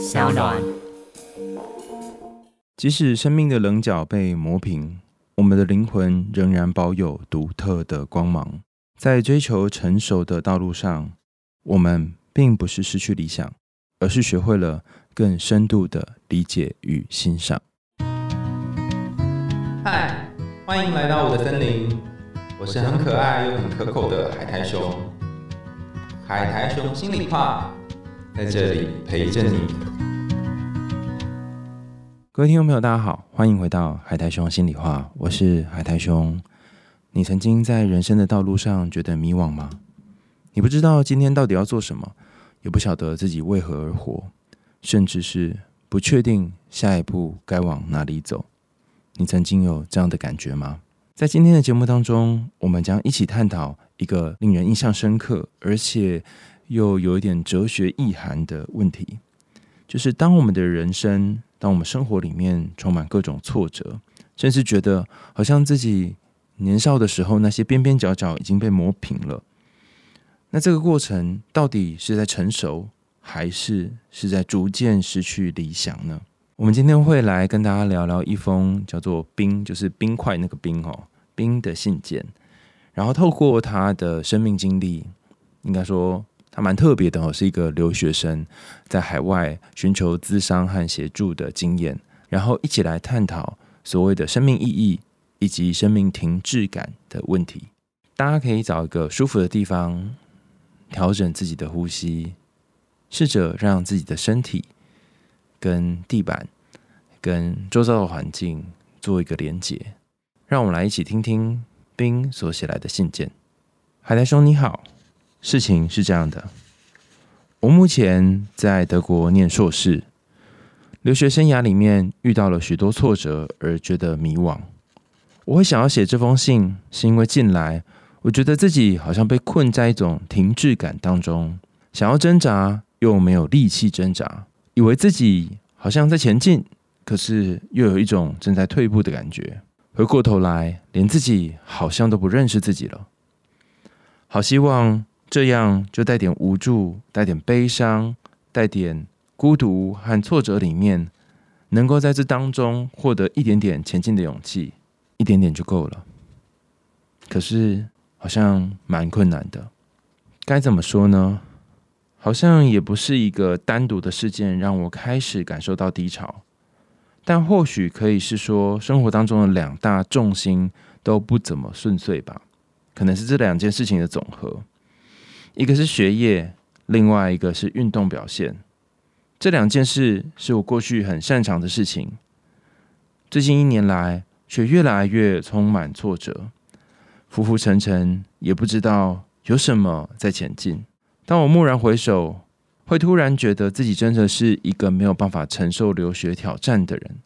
小暖。即使生命的棱角被磨平，我们的灵魂仍然保有独特的光芒。在追求成熟的道路上，我们并不是失去理想，而是学会了更深度的理解与欣赏。嗨，欢迎来到我的森林，我是很可爱又很可口的海苔熊。海苔熊心里话，在这里陪着你。各位听众朋友，大家好，欢迎回到海苔熊心里话，我是海苔熊。你曾经在人生的道路上觉得迷惘吗？你不知道今天到底要做什么，也不晓得自己为何而活，甚至是不确定下一步该往哪里走。你曾经有这样的感觉吗？在今天的节目当中，我们将一起探讨一个令人印象深刻，而且又有一点哲学意涵的问题，就是当我们的人生，当我们生活里面充满各种挫折，甚至觉得好像自己年少的时候那些边边角角已经被磨平了，那这个过程到底是在成熟，还是是在逐渐失去理想呢？我们今天会来跟大家聊聊一封叫做“冰”，就是冰块那个冰哦，冰的信件。然后透过他的生命经历，应该说蛮特别的哦，是一个留学生在海外寻求资商和协助的经验，然后一起来探讨所谓的生命意义以及生命停滞感的问题。大家可以找一个舒服的地方，调整自己的呼吸，试着让自己的身体。跟地板、跟周遭的环境做一个连接，让我们来一起听听冰所写来的信件。海苔兄你好，事情是这样的，我目前在德国念硕士，留学生涯里面遇到了许多挫折，而觉得迷惘。我会想要写这封信，是因为近来我觉得自己好像被困在一种停滞感当中，想要挣扎又没有力气挣扎。以为自己好像在前进，可是又有一种正在退步的感觉。回过头来，连自己好像都不认识自己了。好希望这样就带点无助、带点悲伤、带点孤独和挫折里面，能够在这当中获得一点点前进的勇气，一点点就够了。可是好像蛮困难的，该怎么说呢？好像也不是一个单独的事件让我开始感受到低潮，但或许可以是说生活当中的两大重心都不怎么顺遂吧，可能是这两件事情的总和，一个是学业，另外一个是运动表现，这两件事是我过去很擅长的事情，最近一年来却越来越充满挫折，浮浮沉沉，也不知道有什么在前进。当我蓦然回首，会突然觉得自己真的是一个没有办法承受留学挑战的人。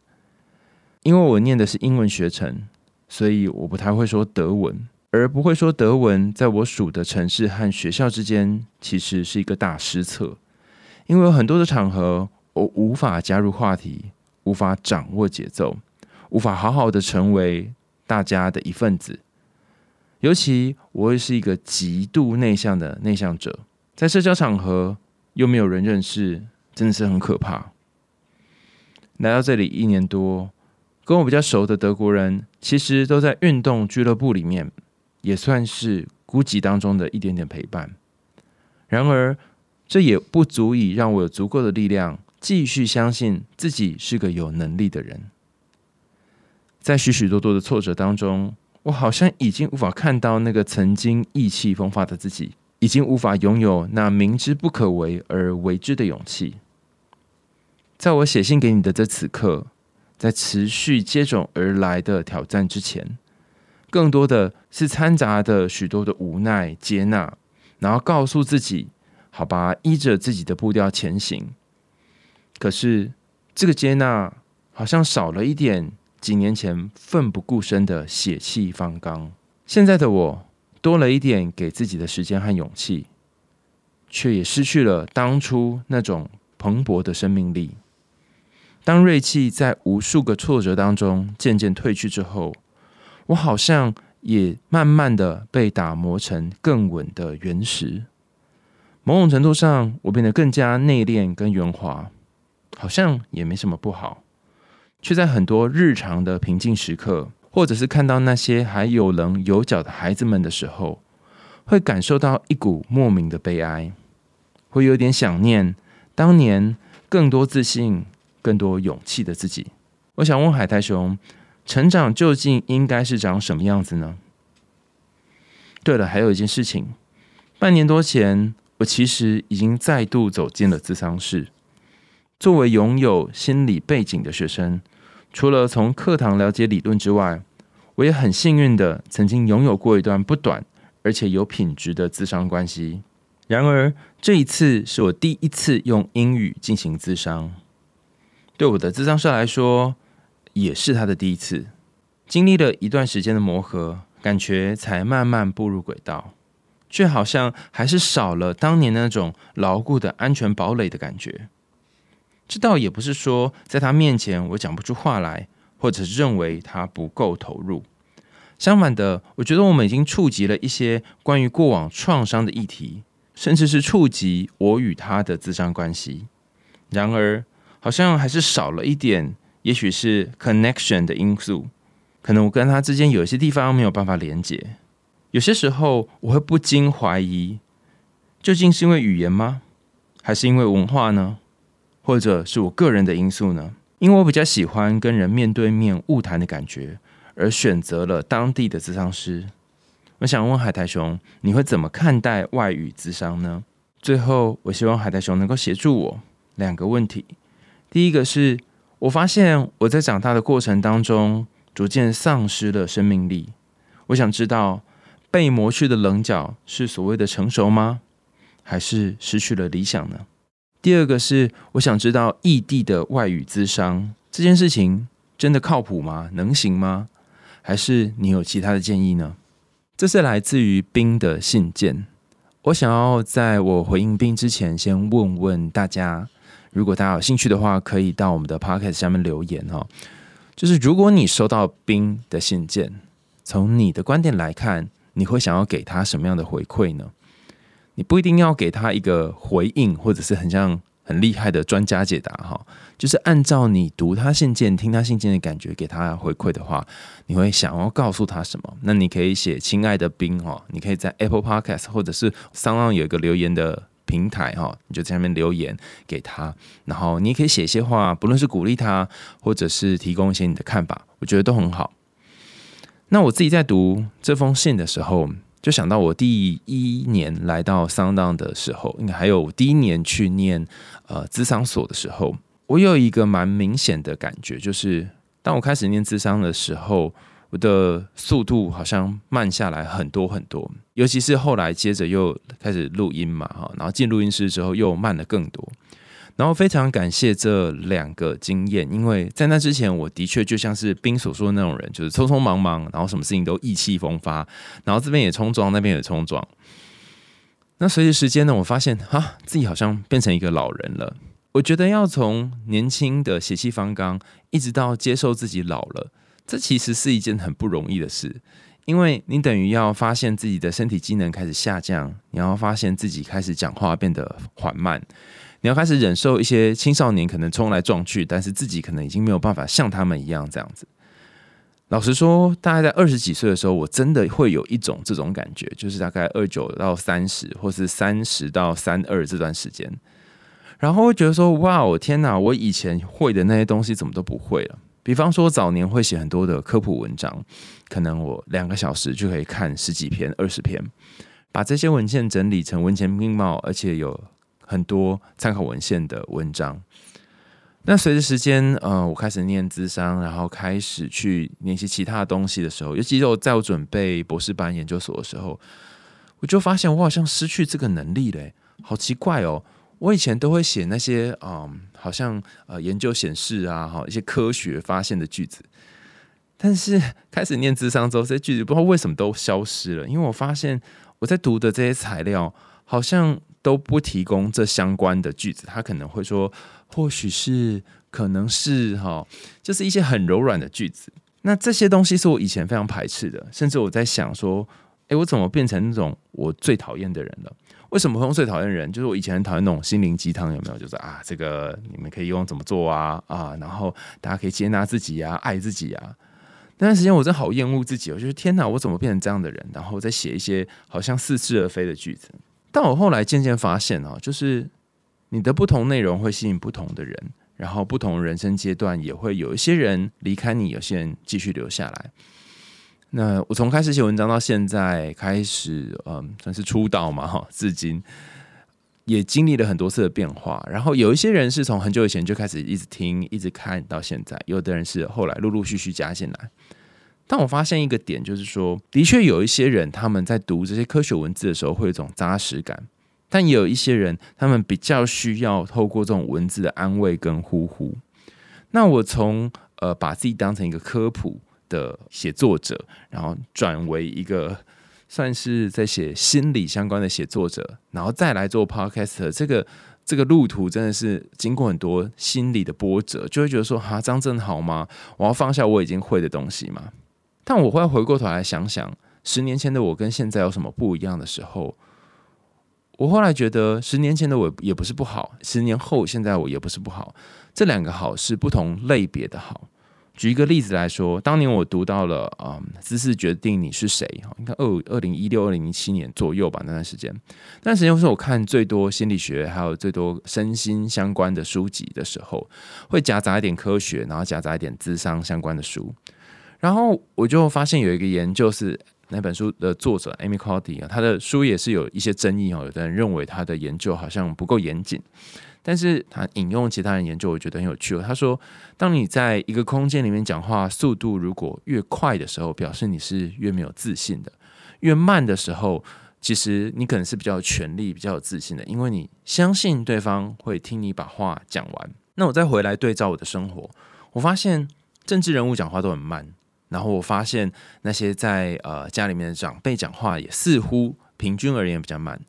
因为我念的是英文学程，所以我不太会说德文，而不会说德文，在我属的城市和学校之间，其实是一个大失策。因为有很多的场合，我无法加入话题，无法掌握节奏，无法好好的成为大家的一份子。尤其我也是一个极度内向的内向者。在社交场合又没有人认识，真的是很可怕。来到这里一年多，跟我比较熟的德国人，其实都在运动俱乐部里面，也算是孤寂当中的一点点陪伴。然而，这也不足以让我有足够的力量继续相信自己是个有能力的人。在许许多多的挫折当中，我好像已经无法看到那个曾经意气风发的自己。已经无法拥有那明知不可为而为之的勇气。在我写信给你的这此刻，在持续接踵而来的挑战之前，更多的是掺杂的许多的无奈、接纳，然后告诉自己：好吧，依着自己的步调前行。可是这个接纳好像少了一点几年前奋不顾身的血气方刚。现在的我。多了一点给自己的时间和勇气，却也失去了当初那种蓬勃的生命力。当锐气在无数个挫折当中渐渐褪去之后，我好像也慢慢的被打磨成更稳的原石。某种程度上，我变得更加内敛跟圆滑。好像也没什么不好，却在很多日常的平静时刻，或者是看到那些还有棱有角的孩子们的时候，会感受到一股莫名的悲哀，会有点想念当年更多自信、更多勇气的自己。我想问海苔熊，成长究竟应该是长什么样子呢？对了，还有一件事情，半年多前，我其实已经再度走进了咨商室。作为拥有心理背景的学生，除了从课堂了解理论之外，我也很幸运的曾经拥有过一段不短而且有品质的咨商关系。然而，这一次是我第一次用英语进行咨商，对我的咨商社来说，也是他的第一次。经历了一段时间的磨合，感觉才慢慢步入轨道，却好像还是少了当年那种牢固的安全堡垒的感觉。这倒也不是说在他面前我讲不出话来，或者是认为他不够投入。相反的，我觉得我们已经触及了一些关于过往创伤的议题，甚至是触及我与他的自伤关系。然而，好像还是少了一点，也许是 connection 的因素。可能我跟他之间有一些地方没有办法连接。有些时候，我会不禁怀疑，究竟是因为语言吗？还是因为文化呢？或者是我个人的因素呢？因为我比较喜欢跟人面对面晤谈的感觉，而选择了当地的咨商师。我想问海苔熊，你会怎么看待外语咨商呢？最后，我希望海苔熊能够协助我两个问题。第一个是我发现我在长大的过程当中，逐渐丧失了生命力。我想知道被磨去的棱角是所谓的成熟吗？还是失去了理想呢？第二个是，我想知道异地的外语资商这件事情真的靠谱吗？能行吗？还是你有其他的建议呢？这是来自于冰的信件。我想要在我回应冰之前，先问问大家，如果大家有兴趣的话，可以到我们的 podcast 下面留言哦。就是如果你收到冰的信件，从你的观点来看，你会想要给他什么样的回馈呢？你不一定要给他一个回应，或者是很像很厉害的专家解答哈，就是按照你读他信件、听他信件的感觉给他回馈的话，你会想要告诉他什么？那你可以写“亲爱的冰”哈，你可以在 Apple Podcast 或者是上浪有一个留言的平台哈，你就在下面留言给他，然后你也可以写一些话，不论是鼓励他，或者是提供一些你的看法，我觉得都很好。那我自己在读这封信的时候。就想到我第一年来到桑当的时候，应该还有第一年去念呃资商所的时候，我有一个蛮明显的感觉，就是当我开始念资商的时候，我的速度好像慢下来很多很多，尤其是后来接着又开始录音嘛，哈，然后进录音室之后又慢了更多。然后非常感谢这两个经验，因为在那之前，我的确就像是冰所说的那种人，就是匆匆忙忙，然后什么事情都意气风发，然后这边也冲撞，那边也冲撞。那随着时间呢，我发现哈，自己好像变成一个老人了。我觉得要从年轻的血气方刚，一直到接受自己老了，这其实是一件很不容易的事，因为你等于要发现自己的身体机能开始下降，你要发现自己开始讲话变得缓慢。你要开始忍受一些青少年可能冲来撞去，但是自己可能已经没有办法像他们一样这样子。老实说，大概在二十几岁的时候，我真的会有一种这种感觉，就是大概二九到三十，或是三十到三二这段时间，然后会觉得说：“哇，我天哪！我以前会的那些东西怎么都不会了？”比方说，早年会写很多的科普文章，可能我两个小时就可以看十几篇、二十篇，把这些文件整理成文前并茂，而且有。很多参考文献的文章。那随着时间，呃，我开始念资商，然后开始去念些其他的东西的时候，尤其是我在我准备博士班研究所的时候，我就发现我好像失去这个能力嘞，好奇怪哦！我以前都会写那些，嗯，好像呃研究显示啊，哈，一些科学发现的句子，但是开始念智商之后，这些句子不知道为什么都消失了，因为我发现我在读的这些材料好像。都不提供这相关的句子，他可能会说，或许是，可能是，哈，就是一些很柔软的句子。那这些东西是我以前非常排斥的，甚至我在想说，诶，我怎么变成那种我最讨厌的人了？为什么会用最讨厌人？就是我以前很讨厌那种心灵鸡汤，有没有？就是啊，这个你们可以用怎么做啊啊，然后大家可以接纳自己啊，爱自己啊。那段时间我真的好厌恶自己，我觉得天哪，我怎么变成这样的人？然后再写一些好像似是而非的句子。但我后来渐渐发现啊，就是你的不同内容会吸引不同的人，然后不同人生阶段也会有一些人离开你，有些人继续留下来。那我从开始写文章到现在开始，嗯，算是出道嘛，哈，至今也经历了很多次的变化。然后有一些人是从很久以前就开始一直听、一直看到现在，有的人是后来陆陆续续加进来。但我发现一个点，就是说，的确有一些人他们在读这些科学文字的时候会有一种扎实感，但也有一些人他们比较需要透过这种文字的安慰跟呼呼。那我从呃把自己当成一个科普。的写作者，然后转为一个算是在写心理相关的写作者，然后再来做 podcast，这个这个路途真的是经过很多心理的波折，就会觉得说，哈，张正好吗？我要放下我已经会的东西吗？但我会回过头来想想，十年前的我跟现在有什么不一样的时候，我后来觉得，十年前的我也不是不好，十年后现在我也不是不好，这两个好是不同类别的好。举一个例子来说，当年我读到了嗯，姿势决定你是谁哈，应该二二零一六、二零一七年左右吧，那段时间，那段时间是我看最多心理学还有最多身心相关的书籍的时候，会夹杂一点科学，然后夹杂一点智商相关的书，然后我就发现有一个研究是那本书的作者 Amy Cuddy 啊，他的书也是有一些争议哦，有的人认为他的研究好像不够严谨。但是他引用其他人研究，我觉得很有趣哦。他说，当你在一个空间里面讲话速度如果越快的时候，表示你是越没有自信的；越慢的时候，其实你可能是比较有权力、比较有自信的，因为你相信对方会听你把话讲完。那我再回来对照我的生活，我发现政治人物讲话都很慢，然后我发现那些在呃家里面的长辈讲话也似乎平均而言比较慢。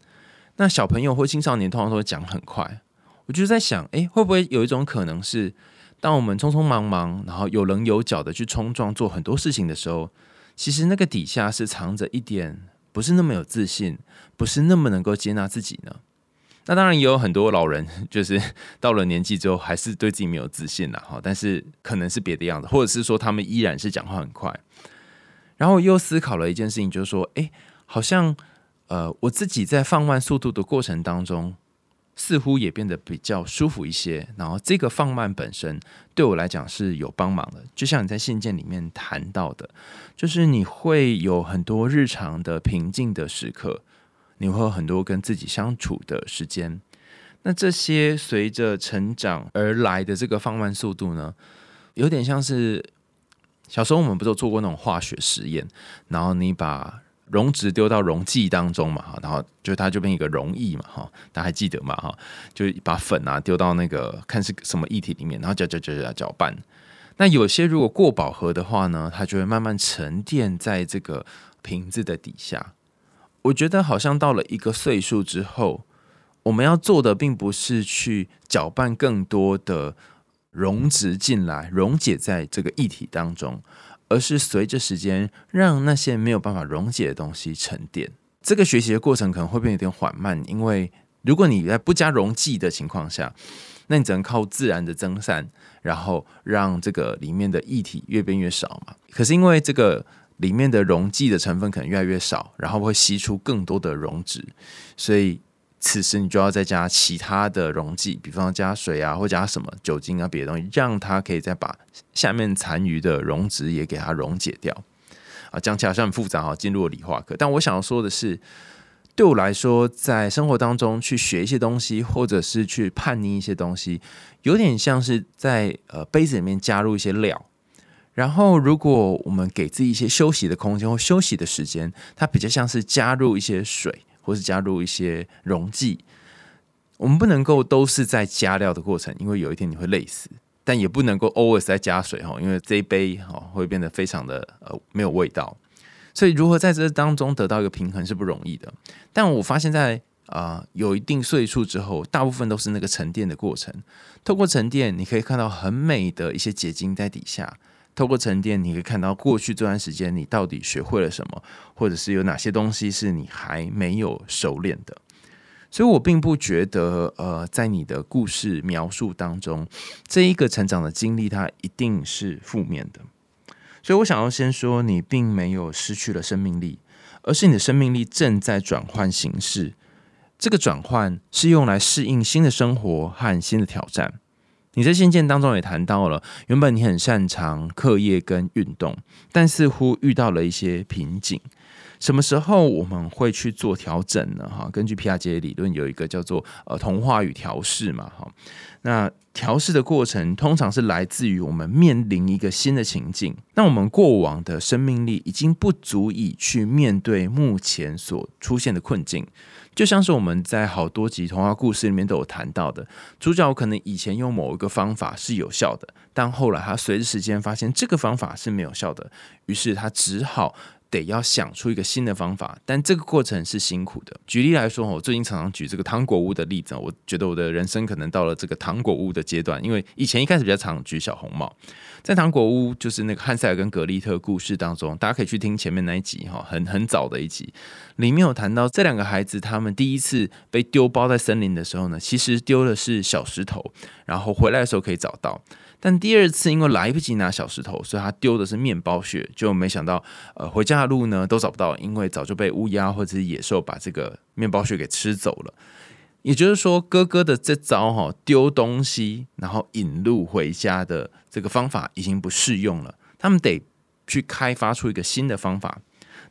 那小朋友或青少年通常都会讲很快。我就在想，哎，会不会有一种可能是，当我们匆匆忙忙，然后有棱有角的去冲撞做很多事情的时候，其实那个底下是藏着一点不是那么有自信，不是那么能够接纳自己呢？那当然也有很多老人，就是 到了年纪之后，还是对自己没有自信了哈。但是可能是别的样子，或者是说他们依然是讲话很快。然后又思考了一件事情，就是说，哎，好像呃，我自己在放慢速度的过程当中。似乎也变得比较舒服一些，然后这个放慢本身对我来讲是有帮忙的。就像你在信件里面谈到的，就是你会有很多日常的平静的时刻，你会有很多跟自己相处的时间。那这些随着成长而来的这个放慢速度呢，有点像是小时候我们不是做过那种化学实验，然后你把。溶质丢到溶剂当中嘛，哈，然后就它就变一个溶液嘛，哈，大家还记得嘛，哈，就把粉啊丢到那个看是什么液体里面，然后搅搅搅搅搅拌。那有些如果过饱和的话呢，它就会慢慢沉淀在这个瓶子的底下。我觉得好像到了一个岁数之后，我们要做的并不是去搅拌更多的溶质进来，溶解在这个液体当中。而是随着时间，让那些没有办法溶解的东西沉淀。这个学习的过程可能会变有点缓慢，因为如果你在不加溶剂的情况下，那你只能靠自然的增散，然后让这个里面的液体越变越少嘛。可是因为这个里面的溶剂的成分可能越来越少，然后会吸出更多的溶质，所以。此时你就要再加其他的溶剂，比方加水啊，或加什么酒精啊，别的东西，让它可以再把下面残余的溶质也给它溶解掉。啊，讲起来好像很复杂哈，进入了理化课。但我想要说的是，对我来说，在生活当中去学一些东西，或者是去叛逆一些东西，有点像是在呃杯子里面加入一些料。然后，如果我们给自己一些休息的空间或休息的时间，它比较像是加入一些水。或是加入一些溶剂，我们不能够都是在加料的过程，因为有一天你会累死；但也不能够 always 在加水哈，因为这一杯哈会变得非常的呃没有味道。所以如何在这当中得到一个平衡是不容易的。但我发现，在啊有一定岁数之后，大部分都是那个沉淀的过程。透过沉淀，你可以看到很美的一些结晶在底下。透过沉淀，你可以看到过去这段时间你到底学会了什么，或者是有哪些东西是你还没有熟练的。所以我并不觉得，呃，在你的故事描述当中，这一个成长的经历它一定是负面的。所以我想要先说，你并没有失去了生命力，而是你的生命力正在转换形式。这个转换是用来适应新的生活和新的挑战。你在信件当中也谈到了，原本你很擅长课业跟运动，但似乎遇到了一些瓶颈。什么时候我们会去做调整呢？哈，根据皮亚杰理论，有一个叫做呃同化与调试嘛，哈。那调试的过程通常是来自于我们面临一个新的情境，那我们过往的生命力已经不足以去面对目前所出现的困境。就像是我们在好多集童话故事里面都有谈到的，主角可能以前用某一个方法是有效的，但后来他随着时间发现这个方法是没有效的，于是他只好。得要想出一个新的方法，但这个过程是辛苦的。举例来说，我最近常常举这个糖果屋的例子，我觉得我的人生可能到了这个糖果屋的阶段，因为以前一开始比较常举小红帽，在糖果屋就是那个汉塞尔跟格丽特故事当中，大家可以去听前面那一集哈，很很早的一集，里面有谈到这两个孩子他们第一次被丢包在森林的时候呢，其实丢的是小石头，然后回来的时候可以找到。但第二次因为来不及拿小石头，所以他丢的是面包屑，就没想到，呃，回家的路呢都找不到，因为早就被乌鸦或者是野兽把这个面包屑给吃走了。也就是说，哥哥的这招哈丢东西然后引路回家的这个方法已经不适用了，他们得去开发出一个新的方法。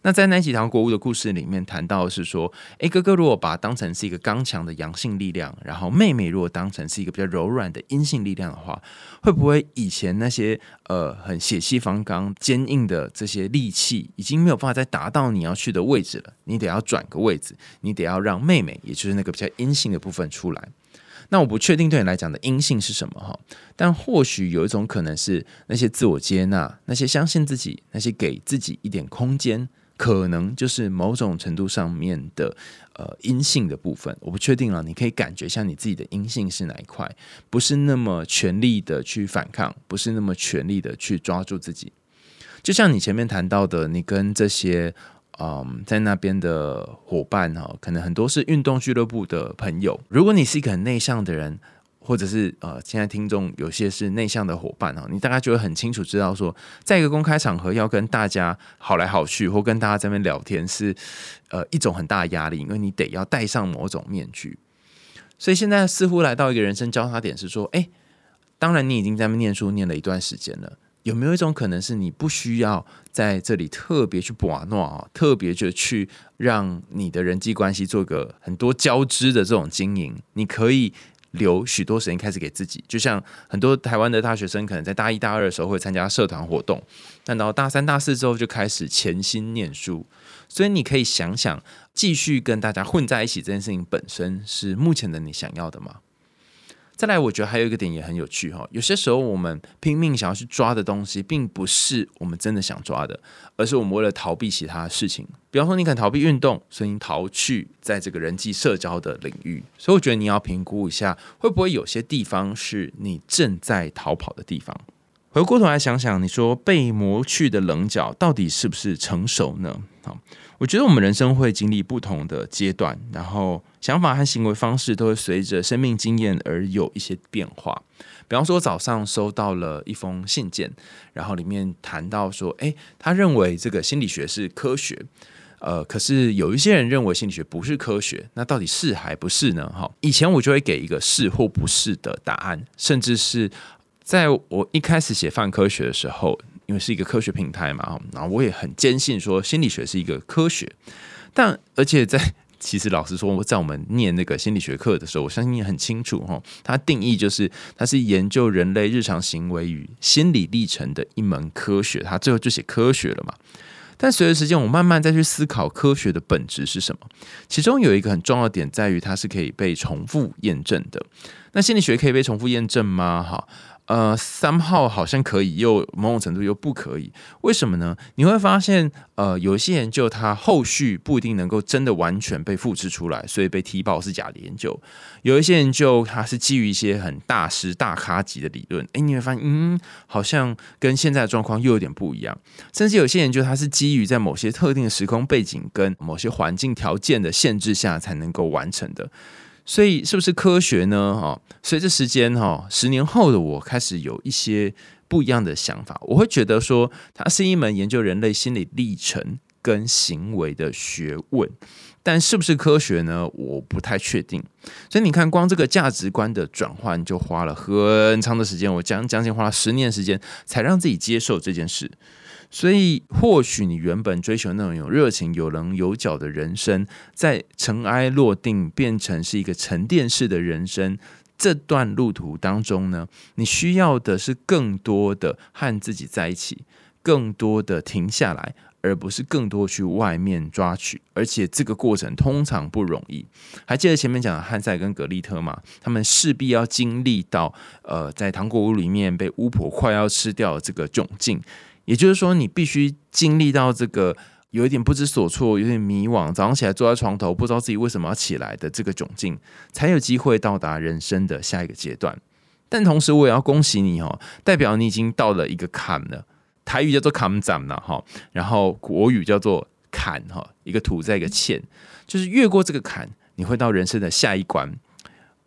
那在那几堂国物的故事里面谈到是说，诶，哥哥如果把它当成是一个刚强的阳性力量，然后妹妹如果当成是一个比较柔软的阴性力量的话，会不会以前那些呃很血气方刚、坚硬的这些利器，已经没有办法再达到你要去的位置了？你得要转个位置，你得要让妹妹，也就是那个比较阴性的部分出来。那我不确定对你来讲的阴性是什么哈，但或许有一种可能是那些自我接纳、那些相信自己、那些给自己一点空间。可能就是某种程度上面的呃阴性的部分，我不确定了。你可以感觉一下你自己的阴性是哪一块，不是那么全力的去反抗，不是那么全力的去抓住自己。就像你前面谈到的，你跟这些嗯在那边的伙伴哈，可能很多是运动俱乐部的朋友。如果你是一个很内向的人。或者是呃，现在听众有些是内向的伙伴哦，你大概就会很清楚知道说，在一个公开场合要跟大家好来好去，或跟大家在那边聊天是呃一种很大的压力，因为你得要戴上某种面具。所以现在似乎来到一个人生交叉点，是说，哎，当然你已经在那边念书念了一段时间了，有没有一种可能是你不需要在这里特别去把诺啊，特别就去让你的人际关系做个很多交织的这种经营，你可以。留许多时间开始给自己，就像很多台湾的大学生，可能在大一、大二的时候会参加社团活动，但到大三、大四之后就开始潜心念书。所以你可以想想，继续跟大家混在一起这件事情本身是目前的你想要的吗？再来，我觉得还有一个点也很有趣哈。有些时候，我们拼命想要去抓的东西，并不是我们真的想抓的，而是我们为了逃避其他事情。比方说，你肯逃避运动，所以你逃去在这个人际社交的领域。所以，我觉得你要评估一下，会不会有些地方是你正在逃跑的地方。回过头来想想，你说被磨去的棱角到底是不是成熟呢？好。我觉得我们人生会经历不同的阶段，然后想法和行为方式都会随着生命经验而有一些变化。比方说，早上收到了一封信件，然后里面谈到说，诶，他认为这个心理学是科学，呃，可是有一些人认为心理学不是科学，那到底是还不是呢？哈，以前我就会给一个是或不是的答案，甚至是在我一开始写泛科学的时候。因为是一个科学平台嘛，然后我也很坚信说心理学是一个科学，但而且在其实老实说，在我们念那个心理学课的时候，我相信你很清楚哈，它定义就是它是研究人类日常行为与心理历程的一门科学，它最后就写科学了嘛。但随着时间，我慢慢再去思考科学的本质是什么，其中有一个很重要的点在于它是可以被重复验证的。那心理学可以被重复验证吗？哈？呃，三号好像可以，又某种程度又不可以，为什么呢？你会发现，呃，有一些研究它后续不一定能够真的完全被复制出来，所以被踢爆是假的研究；有一些研究它是基于一些很大师、大咖级的理论，诶，你会发现，嗯，好像跟现在的状况又有点不一样。甚至有些研究它是基于在某些特定的时空背景跟某些环境条件的限制下才能够完成的。所以是不是科学呢？哈，随着时间哈，十年后的我开始有一些不一样的想法。我会觉得说，它是一门研究人类心理历程跟行为的学问。但是不是科学呢？我不太确定。所以你看，光这个价值观的转换就花了很长的时间。我将将近花了十年时间，才让自己接受这件事。所以，或许你原本追求那种有热情、有棱有角的人生，在尘埃落定，变成是一个沉淀式的人生。这段路途当中呢，你需要的是更多的和自己在一起，更多的停下来，而不是更多去外面抓取。而且这个过程通常不容易。还记得前面讲的汉塞跟格利特吗？他们势必要经历到，呃，在糖果屋里面被巫婆快要吃掉这个窘境。也就是说，你必须经历到这个有一点不知所措、有点迷惘，早上起来坐在床头，不知道自己为什么要起来的这个窘境，才有机会到达人生的下一个阶段。但同时，我也要恭喜你哦，代表你已经到了一个坎了。台语叫做坎斩了哈，然后国语叫做坎哈，一个土在一个欠，就是越过这个坎，你会到人生的下一关。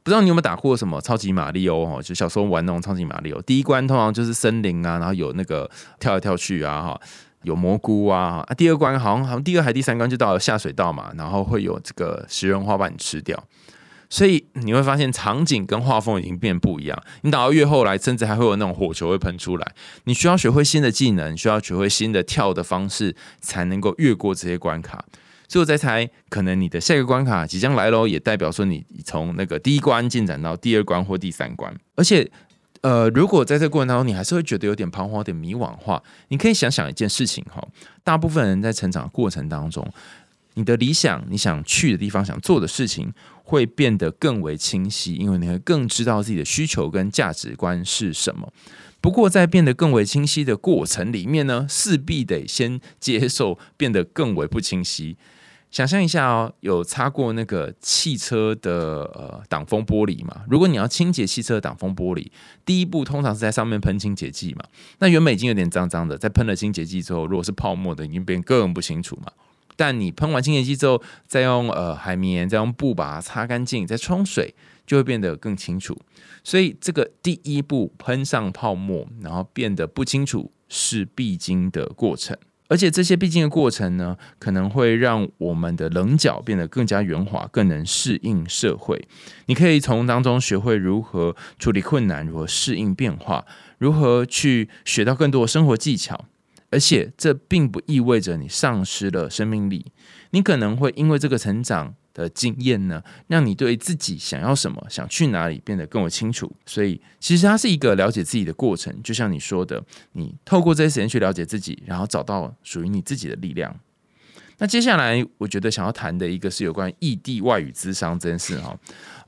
不知道你有没有打过什么超级马里奥哦？就小时候玩那种超级马里奥，第一关通常就是森林啊，然后有那个跳来跳去啊，哈，有蘑菇啊。啊，第二关好像好像第二还第三关就到了下水道嘛，然后会有这个食人花把你吃掉。所以你会发现场景跟画风已经变不一样。你打到越后来，甚至还会有那种火球会喷出来。你需要学会新的技能，需要学会新的跳的方式，才能够越过这些关卡。所以我在猜，可能你的下一个关卡即将来喽，也代表说你从那个第一关进展到第二关或第三关。而且，呃，如果在这过程当中你还是会觉得有点彷徨、有点迷惘的话，你可以想想一件事情哈。大部分人在成长的过程当中，你的理想、你想去的地方、想做的事情，会变得更为清晰，因为你会更知道自己的需求跟价值观是什么。不过，在变得更为清晰的过程里面呢，势必得先接受变得更为不清晰。想象一下哦，有擦过那个汽车的呃挡风玻璃嘛？如果你要清洁汽车挡风玻璃，第一步通常是在上面喷清洁剂嘛。那原本已经有点脏脏的，在喷了清洁剂之后，如果是泡沫的，已经变更不清楚嘛。但你喷完清洁剂之后，再用呃海绵，再用布把它擦干净，再冲水，就会变得更清楚。所以这个第一步喷上泡沫，然后变得不清楚，是必经的过程。而且这些必经的过程呢，可能会让我们的棱角变得更加圆滑，更能适应社会。你可以从当中学会如何处理困难，如何适应变化，如何去学到更多生活技巧。而且这并不意味着你丧失了生命力，你可能会因为这个成长。的经验呢，让你对自己想要什么、想去哪里变得更为清楚。所以，其实它是一个了解自己的过程。就像你说的，你透过这些时间去了解自己，然后找到属于你自己的力量。那接下来，我觉得想要谈的一个是有关异地外语咨商这件事哈。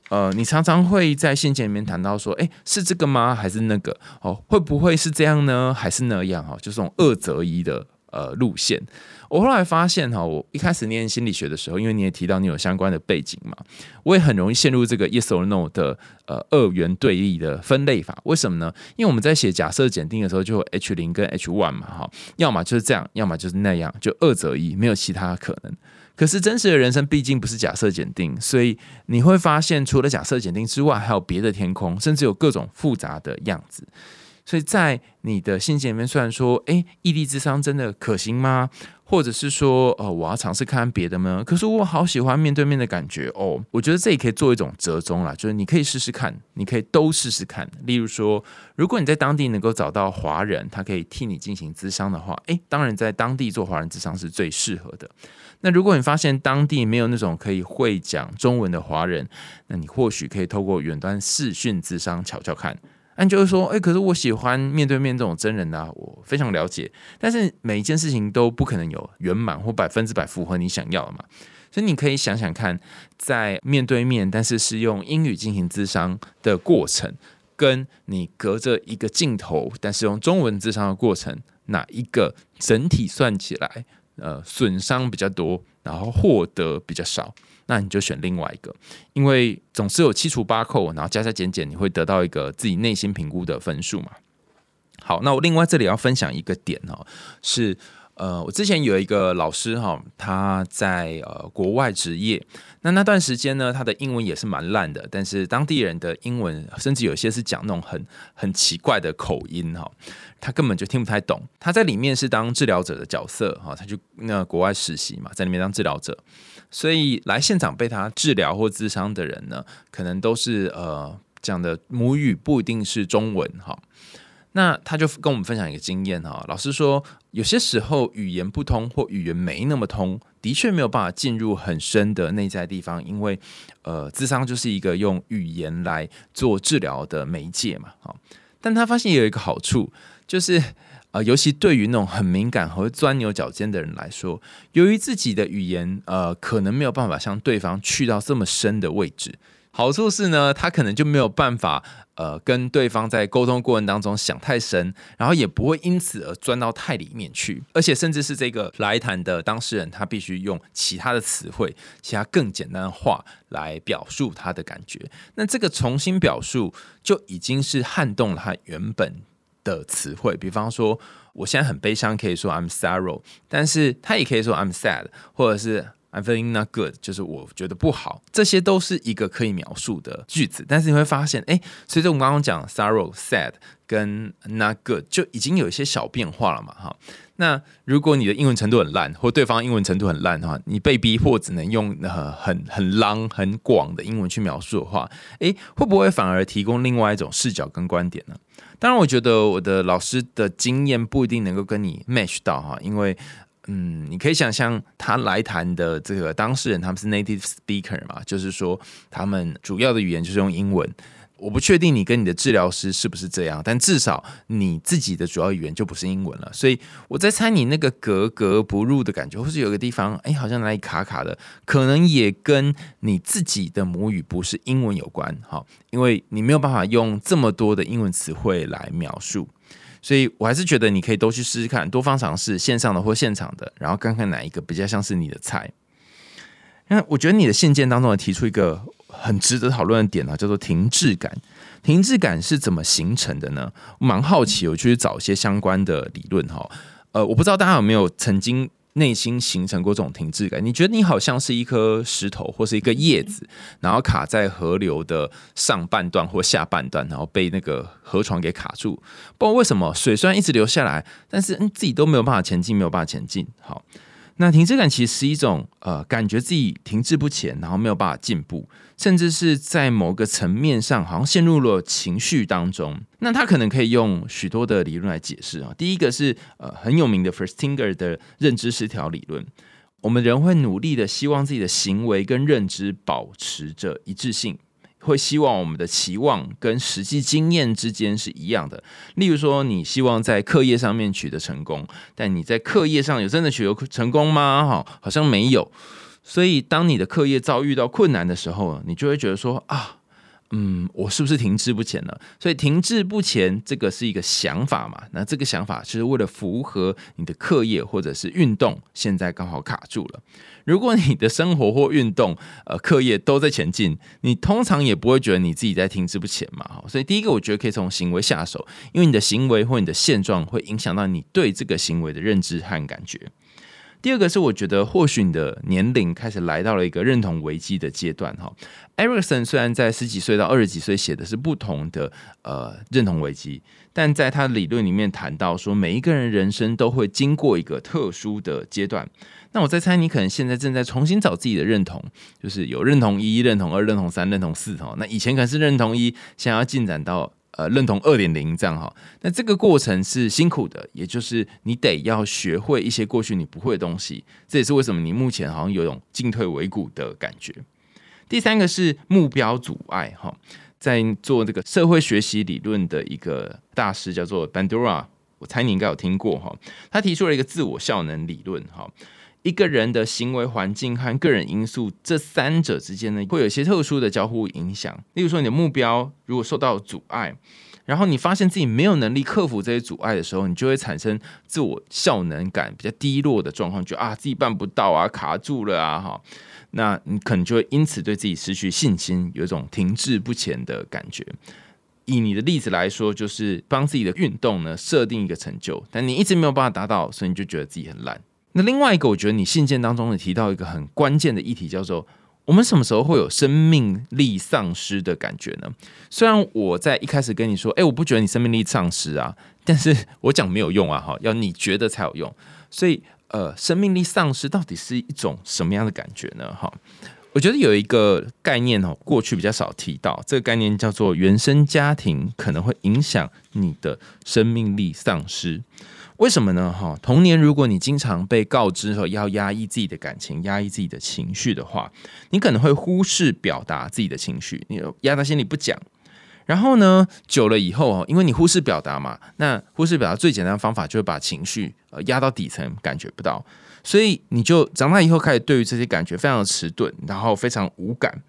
呃，你常常会在信件里面谈到说，哎，是这个吗？还是那个？哦，会不会是这样呢？还是那样？哈，就这种二择一的呃路线。我后来发现哈，我一开始念心理学的时候，因为你也提到你有相关的背景嘛，我也很容易陷入这个 yes or no 的呃二元对立的分类法。为什么呢？因为我们在写假设检定的时候，就 H 零跟 H one 嘛，哈，要么就是这样，要么就是那样，就二择一，没有其他可能。可是真实的人生毕竟不是假设检定，所以你会发现，除了假设检定之外，还有别的天空，甚至有各种复杂的样子。所以在你的信件里面，虽然说，哎，异地之商真的可行吗？或者是说，呃，我要尝试看看别的吗？可是我好喜欢面对面的感觉哦。我觉得这也可以做一种折中啦，就是你可以试试看，你可以都试试看。例如说，如果你在当地能够找到华人，他可以替你进行咨商的话，诶，当然在当地做华人咨商是最适合的。那如果你发现当地没有那种可以会讲中文的华人，那你或许可以透过远端视讯咨商瞧瞧看。那就是说，哎，可是我喜欢面对面这种真人啊，我非常了解。但是每一件事情都不可能有圆满或百分之百符合你想要的嘛。所以你可以想想看，在面对面，但是是用英语进行咨商的过程，跟你隔着一个镜头，但是用中文智商的过程，哪一个整体算起来，呃，损伤比较多，然后获得比较少，那你就选另外一个，因为总是有七除八扣，然后加加减减，你会得到一个自己内心评估的分数嘛。好，那我另外这里要分享一个点哦，是。呃，我之前有一个老师哈，他在呃国外职业，那那段时间呢，他的英文也是蛮烂的，但是当地人的英文甚至有些是讲那种很很奇怪的口音哈，他根本就听不太懂。他在里面是当治疗者的角色哈，他就那国外实习嘛，在里面当治疗者，所以来现场被他治疗或咨商的人呢，可能都是呃讲的母语不一定是中文哈。那他就跟我们分享一个经验哈，老师说有些时候语言不通或语言没那么通，的确没有办法进入很深的内在地方，因为呃，智商就是一个用语言来做治疗的媒介嘛，哈。但他发现有一个好处，就是呃，尤其对于那种很敏感和钻牛角尖的人来说，由于自己的语言呃，可能没有办法向对方去到这么深的位置。好处是呢，他可能就没有办法，呃，跟对方在沟通过程当中想太深，然后也不会因此而钻到太里面去，而且甚至是这个来谈的当事人，他必须用其他的词汇，其他更简单的话来表述他的感觉。那这个重新表述就已经是撼动了他原本的词汇。比方说，我现在很悲伤，可以说 I'm sorrow，但是他也可以说 I'm sad，或者是。I'm feeling not good，就是我觉得不好，这些都是一个可以描述的句子。但是你会发现，哎，随着我们刚刚讲 sorrow、sad 跟 not good，就已经有一些小变化了嘛，哈。那如果你的英文程度很烂，或对方英文程度很烂的话，你被逼迫只能用呃很很 long 很广的英文去描述的话，诶，会不会反而提供另外一种视角跟观点呢？当然，我觉得我的老师的经验不一定能够跟你 match 到哈，因为。嗯，你可以想象他来谈的这个当事人，他们是 native speaker 嘛，就是说他们主要的语言就是用英文。我不确定你跟你的治疗师是不是这样，但至少你自己的主要语言就不是英文了。所以我在猜你那个格格不入的感觉，或是有个地方哎，好像哪里卡卡的，可能也跟你自己的母语不是英文有关。哈，因为你没有办法用这么多的英文词汇来描述。所以我还是觉得你可以都去试试看，多方尝试线上的或现场的，然后看看哪一个比较像是你的菜。那我觉得你的信件当中提出一个很值得讨论的点呢，叫做停滞感。停滞感是怎么形成的呢？蛮好奇，我去找一些相关的理论哈。呃，我不知道大家有没有曾经。内心形成过这种停滞感，你觉得你好像是一颗石头或是一个叶子，然后卡在河流的上半段或下半段，然后被那个河床给卡住。不知道为什么水虽然一直流下来，但是嗯自己都没有办法前进，没有办法前进。好。那停滞感其实是一种呃，感觉自己停滞不前，然后没有办法进步，甚至是在某个层面上好像陷入了情绪当中。那他可能可以用许多的理论来解释啊。第一个是呃很有名的 Firstinger 的认知失调理论。我们人会努力的希望自己的行为跟认知保持着一致性。会希望我们的期望跟实际经验之间是一样的。例如说，你希望在课业上面取得成功，但你在课业上有真的取得成功吗？哈，好像没有。所以，当你的课业遭遇到困难的时候，你就会觉得说啊。嗯，我是不是停滞不前了？所以停滞不前这个是一个想法嘛？那这个想法是为了符合你的课业或者是运动，现在刚好卡住了。如果你的生活或运动、呃课业都在前进，你通常也不会觉得你自己在停滞不前嘛。所以第一个，我觉得可以从行为下手，因为你的行为或你的现状会影响到你对这个行为的认知和感觉。第二个是，我觉得或许你的年龄开始来到了一个认同危机的阶段哈。Ericsson 虽然在十几岁到二十几岁写的是不同的呃认同危机，但在他的理论里面谈到说，每一个人人生都会经过一个特殊的阶段。那我在猜，你可能现在正在重新找自己的认同，就是有认同一、认同二、认同三、认同四哈。那以前可能是认同一，想要进展到。呃，认同二点零这样哈，那这个过程是辛苦的，也就是你得要学会一些过去你不会的东西，这也是为什么你目前好像有种进退维谷的感觉。第三个是目标阻碍哈，在做这个社会学习理论的一个大师叫做 Bandura，我猜你应该有听过哈，他提出了一个自我效能理论哈。一个人的行为环境和个人因素这三者之间呢，会有一些特殊的交互影响。例如说，你的目标如果受到阻碍，然后你发现自己没有能力克服这些阻碍的时候，你就会产生自我效能感比较低落的状况，就啊自己办不到啊，卡住了啊，哈。那你可能就会因此对自己失去信心，有一种停滞不前的感觉。以你的例子来说，就是帮自己的运动呢设定一个成就，但你一直没有办法达到，所以你就觉得自己很烂。那另外一个，我觉得你信件当中也提到一个很关键的议题，叫做我们什么时候会有生命力丧失的感觉呢？虽然我在一开始跟你说，哎，我不觉得你生命力丧失啊，但是我讲没有用啊，哈，要你觉得才有用。所以。呃，生命力丧失到底是一种什么样的感觉呢？哈，我觉得有一个概念哦，过去比较少提到，这个概念叫做原生家庭可能会影响你的生命力丧失。为什么呢？哈，童年如果你经常被告知说要压抑自己的感情、压抑自己的情绪的话，你可能会忽视表达自己的情绪，你压在心里不讲。然后呢，久了以后哦，因为你忽视表达嘛，那忽视表达最简单的方法就是把情绪呃压到底层，感觉不到，所以你就长大以后开始对于这些感觉非常的迟钝，然后非常无感。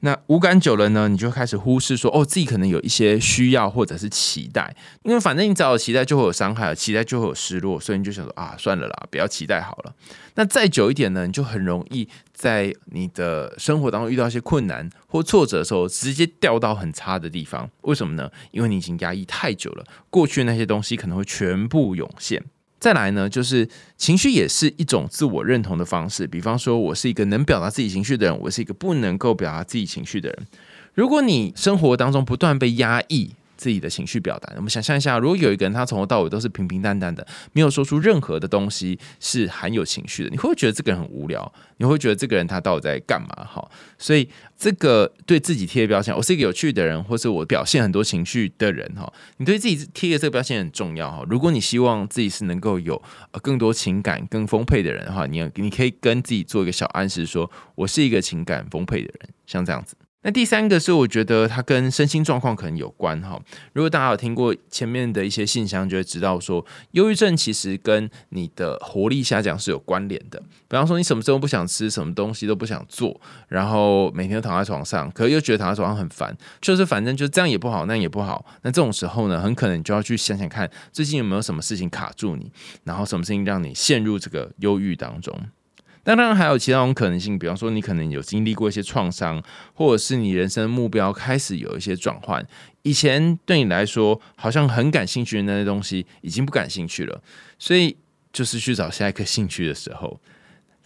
那无感久了呢，你就开始忽视说，哦，自己可能有一些需要或者是期待，因为反正你只要有期待就会有伤害，期待就会有失落，所以你就想说啊，算了啦，不要期待好了。那再久一点呢，你就很容易在你的生活当中遇到一些困难或挫折的时候，直接掉到很差的地方。为什么呢？因为你已经压抑太久了，过去那些东西可能会全部涌现。再来呢，就是情绪也是一种自我认同的方式。比方说，我是一个能表达自己情绪的人，我是一个不能够表达自己情绪的人。如果你生活当中不断被压抑，自己的情绪表达，我们想象一下，如果有一个人他从头到尾都是平平淡淡的，没有说出任何的东西是含有情绪的，你会不会觉得这个人很无聊？你会觉得这个人他到底在干嘛？哈，所以这个对自己贴的标签，我是一个有趣的人，或是我表现很多情绪的人，哈，你对自己贴的这个标签很重要，哈。如果你希望自己是能够有更多情感更丰沛的人的话，你你可以跟自己做一个小暗示，说我是一个情感丰沛的人，像这样子。那第三个是，我觉得它跟身心状况可能有关哈。如果大家有听过前面的一些信箱，就会知道说，忧郁症其实跟你的活力下降是有关联的。比方说，你什么时候不想吃，什么东西都不想做，然后每天都躺在床上，可又觉得躺在床上很烦，就是反正就这样也不好，那也不好。那这种时候呢，很可能你就要去想想看，最近有没有什么事情卡住你，然后什么事情让你陷入这个忧郁当中。当然还有其他种可能性，比方说你可能有经历过一些创伤，或者是你人生目标开始有一些转换。以前对你来说好像很感兴趣的那些东西，已经不感兴趣了，所以就是去找下一颗兴趣的时候。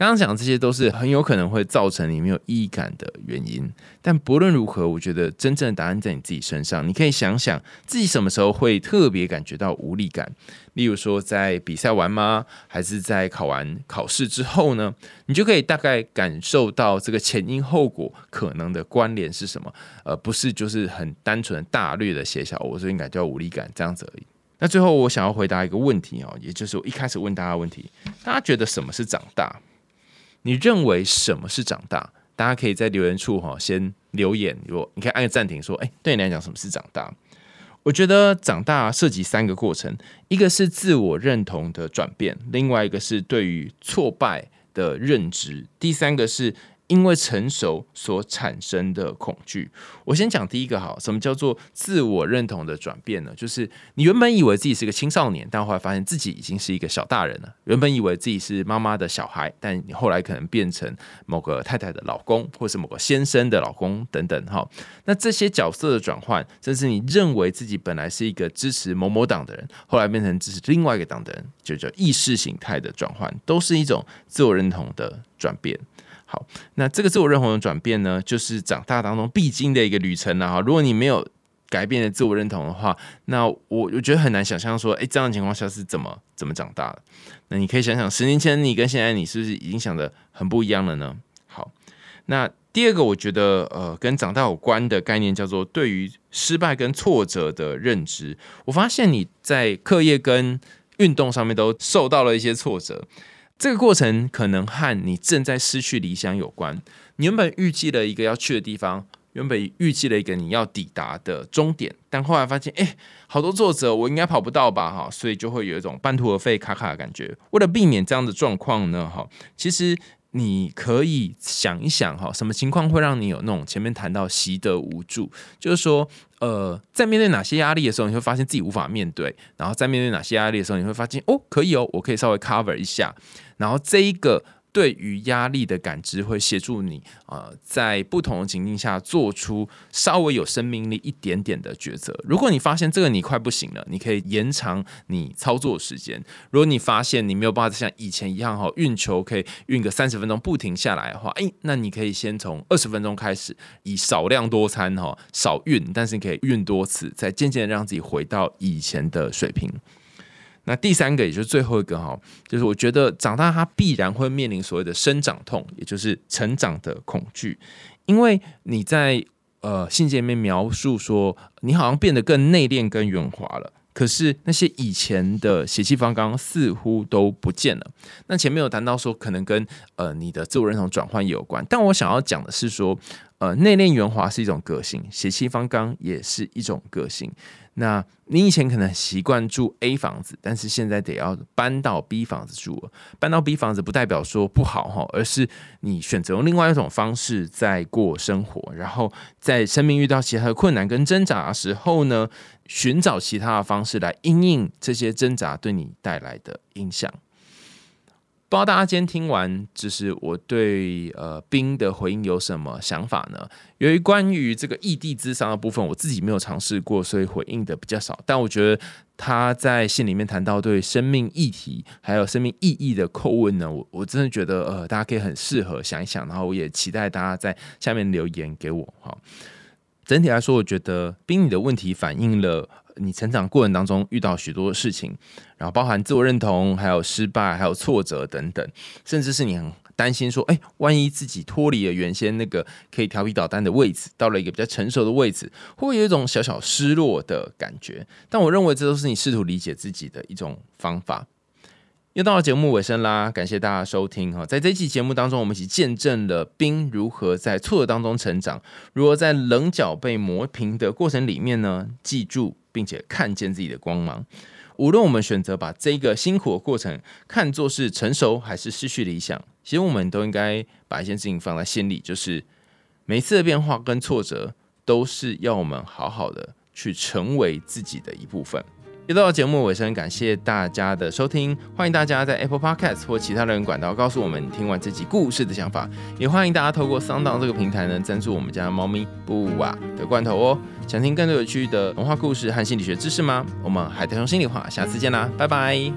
刚刚讲这些都是很有可能会造成你没有意义感的原因，但不论如何，我觉得真正的答案在你自己身上。你可以想想自己什么时候会特别感觉到无力感，例如说在比赛完吗，还是在考完考试之后呢？你就可以大概感受到这个前因后果可能的关联是什么，而不是就是很单纯大略的写下我最近感觉到无力感这样子而已。那最后我想要回答一个问题哦，也就是我一开始问大家问题：大家觉得什么是长大？你认为什么是长大？大家可以在留言处哈先留言，如果你可以按个暂停，说，哎，对你来讲什么是长大？我觉得长大涉及三个过程，一个是自我认同的转变，另外一个是对于挫败的认知，第三个是。因为成熟所产生的恐惧，我先讲第一个哈，什么叫做自我认同的转变呢？就是你原本以为自己是个青少年，但后来发现自己已经是一个小大人了；原本以为自己是妈妈的小孩，但你后来可能变成某个太太的老公，或是某个先生的老公等等哈。那这些角色的转换，甚至你认为自己本来是一个支持某某党的人，后来变成支持另外一个党的人，就叫意识形态的转换，都是一种自我认同的转变。好，那这个自我认同的转变呢，就是长大当中必经的一个旅程了哈。如果你没有改变的自我认同的话，那我我觉得很难想象说，哎，这样的情况下是怎么怎么长大的？那你可以想想，十年前你跟现在你是不是已经想的很不一样了呢？好，那第二个我觉得呃跟长大有关的概念叫做对于失败跟挫折的认知。我发现你在课业跟运动上面都受到了一些挫折。这个过程可能和你正在失去理想有关。你原本预计了一个要去的地方，原本预计了一个你要抵达的终点，但后来发现，哎，好多作者我应该跑不到吧？哈，所以就会有一种半途而废、卡卡的感觉。为了避免这样的状况呢，哈，其实你可以想一想，哈，什么情况会让你有那种前面谈到习得无助？就是说，呃，在面对哪些压力的时候，你会发现自己无法面对；然后在面对哪些压力的时候，你会发现，哦，可以哦，我可以稍微 cover 一下。然后这一个。对于压力的感知会协助你，呃，在不同的情境下做出稍微有生命力一点点的抉择。如果你发现这个你快不行了，你可以延长你操作时间。如果你发现你没有办法像以前一样哈运球可以运个三十分钟不停下来的话，诶，那你可以先从二十分钟开始，以少量多餐哈少运，但是你可以运多次，再渐渐让自己回到以前的水平。那第三个，也就是最后一个哈，就是我觉得长大他必然会面临所谓的生长痛，也就是成长的恐惧，因为你在呃信件里面描述说，你好像变得更内敛、更圆滑了，可是那些以前的血气方刚似乎都不见了。那前面有谈到说，可能跟呃你的自我认同转换有关，但我想要讲的是说，呃内敛圆滑是一种个性，血气方刚也是一种个性。那你以前可能习惯住 A 房子，但是现在得要搬到 B 房子住了。搬到 B 房子不代表说不好哈，而是你选择用另外一种方式在过生活。然后在生命遇到其他的困难跟挣扎的时候呢，寻找其他的方式来应应这些挣扎对你带来的影响。不知道大家今天听完，就是我对呃冰的回应有什么想法呢？由于关于这个异地之商的部分，我自己没有尝试过，所以回应的比较少。但我觉得他在信里面谈到对生命议题还有生命意义的叩问呢，我我真的觉得呃大家可以很适合想一想，然后我也期待大家在下面留言给我哈。整体来说，我觉得冰你的问题反映了。你成长过程当中遇到许多事情，然后包含自我认同，还有失败，还有挫折等等，甚至是你很担心说，哎，万一自己脱离了原先那个可以调皮捣蛋的位置，到了一个比较成熟的位置，会不会有一种小小失落的感觉？但我认为这都是你试图理解自己的一种方法。又到了节目尾声啦，感谢大家收听哈。在这期节目当中，我们一起见证了冰如何在挫折当中成长，如何在棱角被磨平的过程里面呢，记住并且看见自己的光芒。无论我们选择把这个辛苦的过程看作是成熟还是失去理想，其实我们都应该把一件事情放在心里，就是每次的变化跟挫折，都是要我们好好的去成为自己的一部分。又到节目尾声，感谢大家的收听，欢迎大家在 Apple Podcast 或其他人管道告诉我们听完这集故事的想法，也欢迎大家透过 Sound 这个平台呢赞助我们家猫咪布瓦的罐头哦。想听更多有趣的文化故事和心理学知识吗？我们海豚熊心里话，下次见啦，拜拜。